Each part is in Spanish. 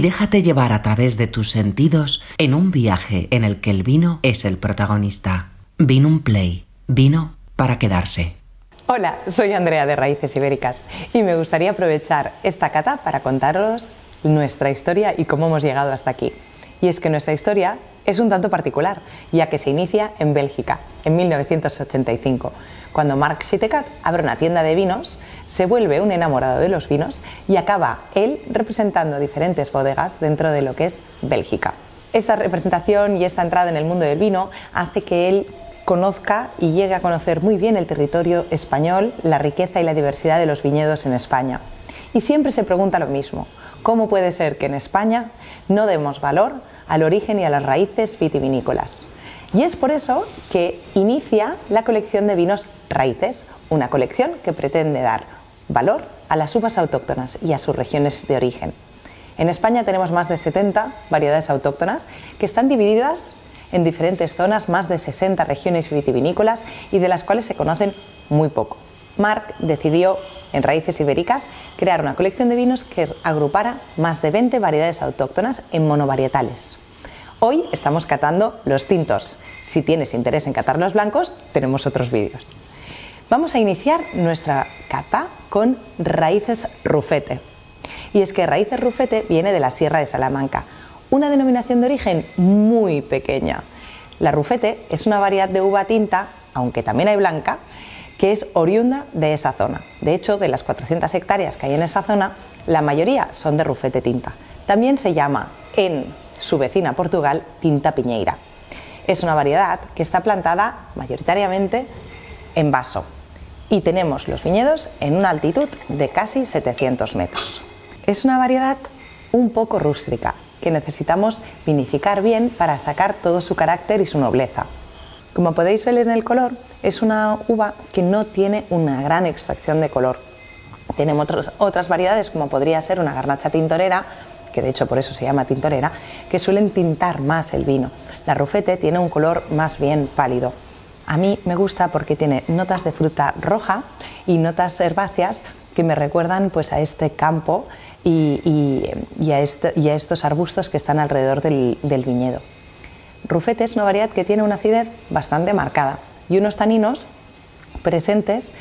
Déjate llevar a través de tus sentidos en un viaje en el que el vino es el protagonista. Vino un play. Vino para quedarse. Hola, soy Andrea de Raíces Ibéricas y me gustaría aprovechar esta cata para contaros nuestra historia y cómo hemos llegado hasta aquí. Y es que nuestra historia es un tanto particular, ya que se inicia en Bélgica, en 1985, cuando Marc Schittekat abre una tienda de vinos, se vuelve un enamorado de los vinos y acaba él representando diferentes bodegas dentro de lo que es Bélgica. Esta representación y esta entrada en el mundo del vino hace que él conozca y llegue a conocer muy bien el territorio español, la riqueza y la diversidad de los viñedos en España. Y siempre se pregunta lo mismo, ¿cómo puede ser que en España no demos valor al origen y a las raíces vitivinícolas? Y es por eso que inicia la colección de vinos Raíces, una colección que pretende dar valor a las uvas autóctonas y a sus regiones de origen. En España tenemos más de 70 variedades autóctonas que están divididas en diferentes zonas, más de 60 regiones vitivinícolas y de las cuales se conocen muy poco. Marc decidió en Raíces Ibéricas crear una colección de vinos que agrupara más de 20 variedades autóctonas en monovarietales. Hoy estamos catando los tintos. Si tienes interés en catar los blancos, tenemos otros vídeos. Vamos a iniciar nuestra cata con raíces rufete. Y es que raíces rufete viene de la Sierra de Salamanca, una denominación de origen muy pequeña. La rufete es una variedad de uva tinta, aunque también hay blanca, que es oriunda de esa zona. De hecho, de las 400 hectáreas que hay en esa zona, la mayoría son de rufete tinta. También se llama en su vecina Portugal tinta piñeira. Es una variedad que está plantada mayoritariamente en vaso, y tenemos los viñedos en una altitud de casi 700 metros. Es una variedad un poco rústica que necesitamos vinificar bien para sacar todo su carácter y su nobleza. Como podéis ver en el color, es una uva que no tiene una gran extracción de color. Tenemos otras variedades como podría ser una garnacha tintorera, que de hecho por eso se llama tintorera, que suelen tintar más el vino. La rufete tiene un color más bien pálido. A mí me gusta porque tiene notas de fruta roja y notas herbáceas que me recuerdan pues, a este campo y, a, estos arbustos que están alrededor del viñedo. Rufete es una variedad que tiene una acidez bastante marcada y unos taninos presentes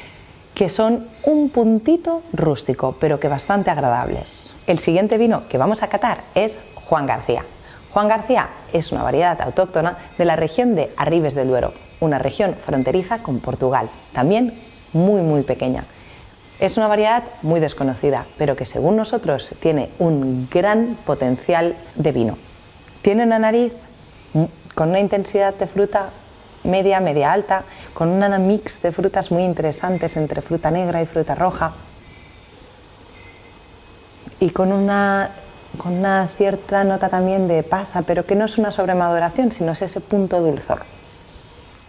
que son un puntito rústico, pero que bastante agradables. El siguiente vino que vamos a catar es Juan García. Juan García es una variedad autóctona de la región de Arribes del Duero, una región fronteriza con Portugal, también muy muy pequeña. Es una variedad muy desconocida, pero que según nosotros tiene un gran potencial de vino. Tiene una nariz con una intensidad de fruta media, media alta, con una mix de frutas muy interesantes entre fruta negra y fruta roja y con una, con una cierta nota también de pasa, pero que no es una sobremaduración, sino es ese punto dulzor.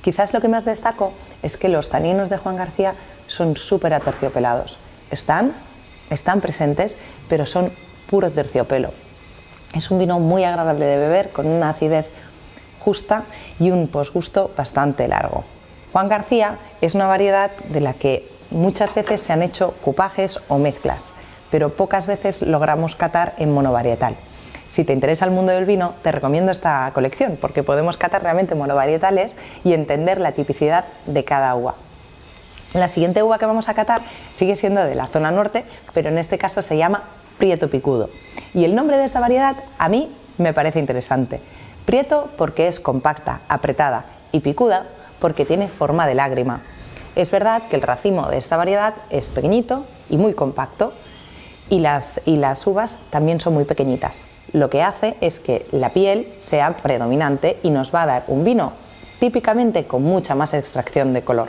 Quizás lo que más destaco es que los taninos de Juan García son súper aterciopelados. Están, están presentes, pero son puro terciopelo. Es un vino muy agradable de beber, con una acidez justa y un posgusto bastante largo. Juan García es una variedad de la que muchas veces se han hecho cupajes o mezclas, pero pocas veces logramos catar en monovarietal. Si te interesa el mundo del vino, te recomiendo esta colección porque podemos catar realmente monovarietales y entender la tipicidad de cada uva. La siguiente uva que vamos a catar sigue siendo de la zona norte, pero en este caso se llama Prieto Picudo. Y el nombre de esta variedad a mí me parece interesante. Prieto porque es compacta, apretada y picuda porque tiene forma de lágrima. Es verdad que el racimo de esta variedad es pequeñito y muy compacto y las, y las uvas también son muy pequeñitas lo que hace es que la piel sea predominante y nos va a dar un vino típicamente con mucha más extracción de color.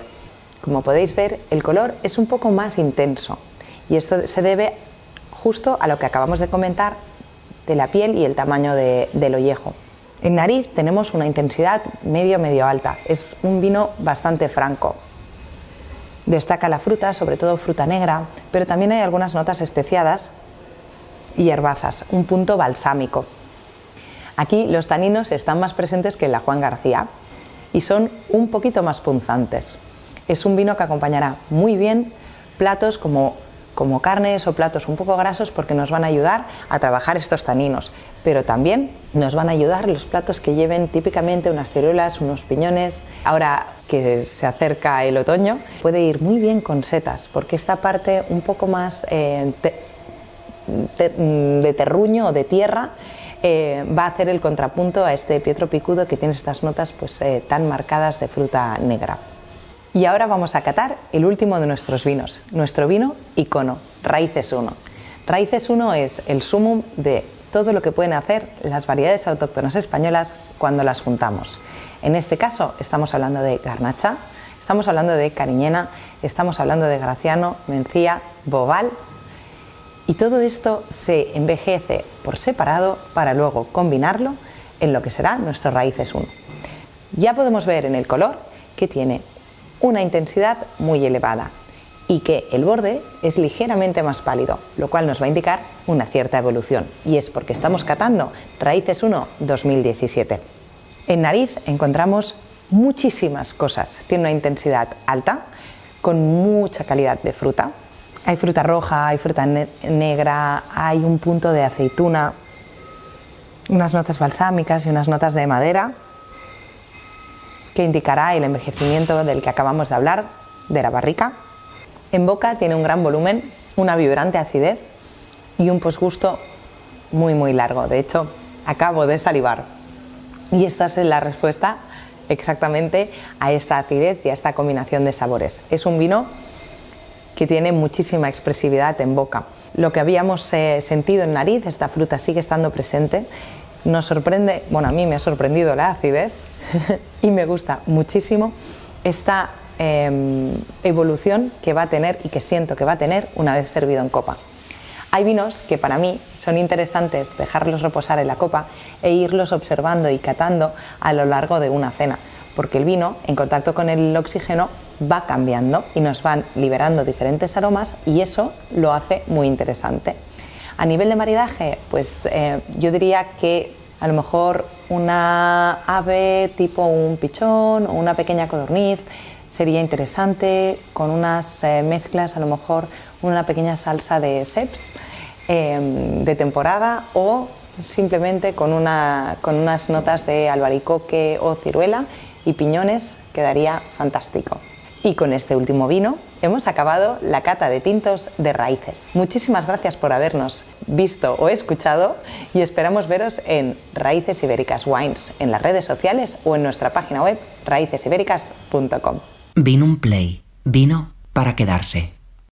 Como podéis ver, el color es un poco más intenso y esto se debe justo a lo que acabamos de comentar de la piel y el tamaño del ollejo. En nariz tenemos una intensidad medio-medio alta, es un vino bastante franco. Destaca la fruta, sobre todo fruta negra, pero también hay algunas notas especiadas y herbazas, un punto balsámico. Aquí los taninos están más presentes que en la Juan García y son un poquito más punzantes. Es un vino que acompañará muy bien platos como como carnes o platos un poco grasos porque nos van a ayudar a trabajar estos taninos, pero también nos van a ayudar los platos que lleven típicamente unas ciruelas, unos piñones. Ahora que se acerca el otoño, puede ir muy bien con setas porque esta parte un poco más eh, de terruño o de tierra eh, va a hacer el contrapunto a este Pietro Picudo que tiene estas notas pues, eh, tan marcadas de fruta negra. Y ahora vamos a catar el último de nuestros vinos, nuestro vino icono, Raíces 1. Raíces 1 es el sumum de todo lo que pueden hacer las variedades autóctonas españolas cuando las juntamos. En este caso estamos hablando de garnacha, estamos hablando de cariñena, estamos hablando de graciano, mencía, bobal y todo esto se envejece por separado para luego combinarlo en lo que será nuestro raíces 1. Ya podemos ver en el color que tiene una intensidad muy elevada y que el borde es ligeramente más pálido, lo cual nos va a indicar una cierta evolución. Y es porque estamos catando Raíces 1 2017. En nariz encontramos muchísimas cosas. Tiene una intensidad alta, con mucha calidad de fruta, hay fruta roja, hay fruta negra, hay un punto de aceituna, unas notas balsámicas y unas notas de madera que indicará el envejecimiento del que acabamos de hablar, de la barrica. En boca tiene un gran volumen, una vibrante acidez y un posgusto muy muy largo. De hecho, acabo de salivar. Y esta es la respuesta exactamente a esta acidez y a esta combinación de sabores. Es un vino que tiene muchísima expresividad en boca. Lo que habíamos eh, sentido en nariz, esta fruta sigue estando presente. Nos sorprende, bueno, a mí me ha sorprendido la acidez y me gusta muchísimo esta em, evolución que va a tener y que siento que va a tener una vez servido en copa. Hay vinos que para mí son interesantes dejarlos reposar en la copa e irlos observando y catando a lo largo de una cena, porque el vino, en contacto con el oxígeno, va cambiando y nos van liberando diferentes aromas y eso lo hace muy interesante. A nivel de maridaje, pues eh, yo diría que a lo mejor una ave tipo un pichón o una pequeña codorniz sería interesante con unas eh, mezclas, a lo mejor una pequeña salsa de seps em, de temporada o simplemente con, una, con unas notas de albaricoque o ciruela y piñones quedaría fantástico. Y con este último vino hemos acabado la cata de tintos de raíces. Muchísimas gracias por habernos visto o escuchado y esperamos veros en Raíces Ibéricas Wines en las redes sociales o en nuestra página web raícesibéricas.com. Vino un play, vino para quedarse.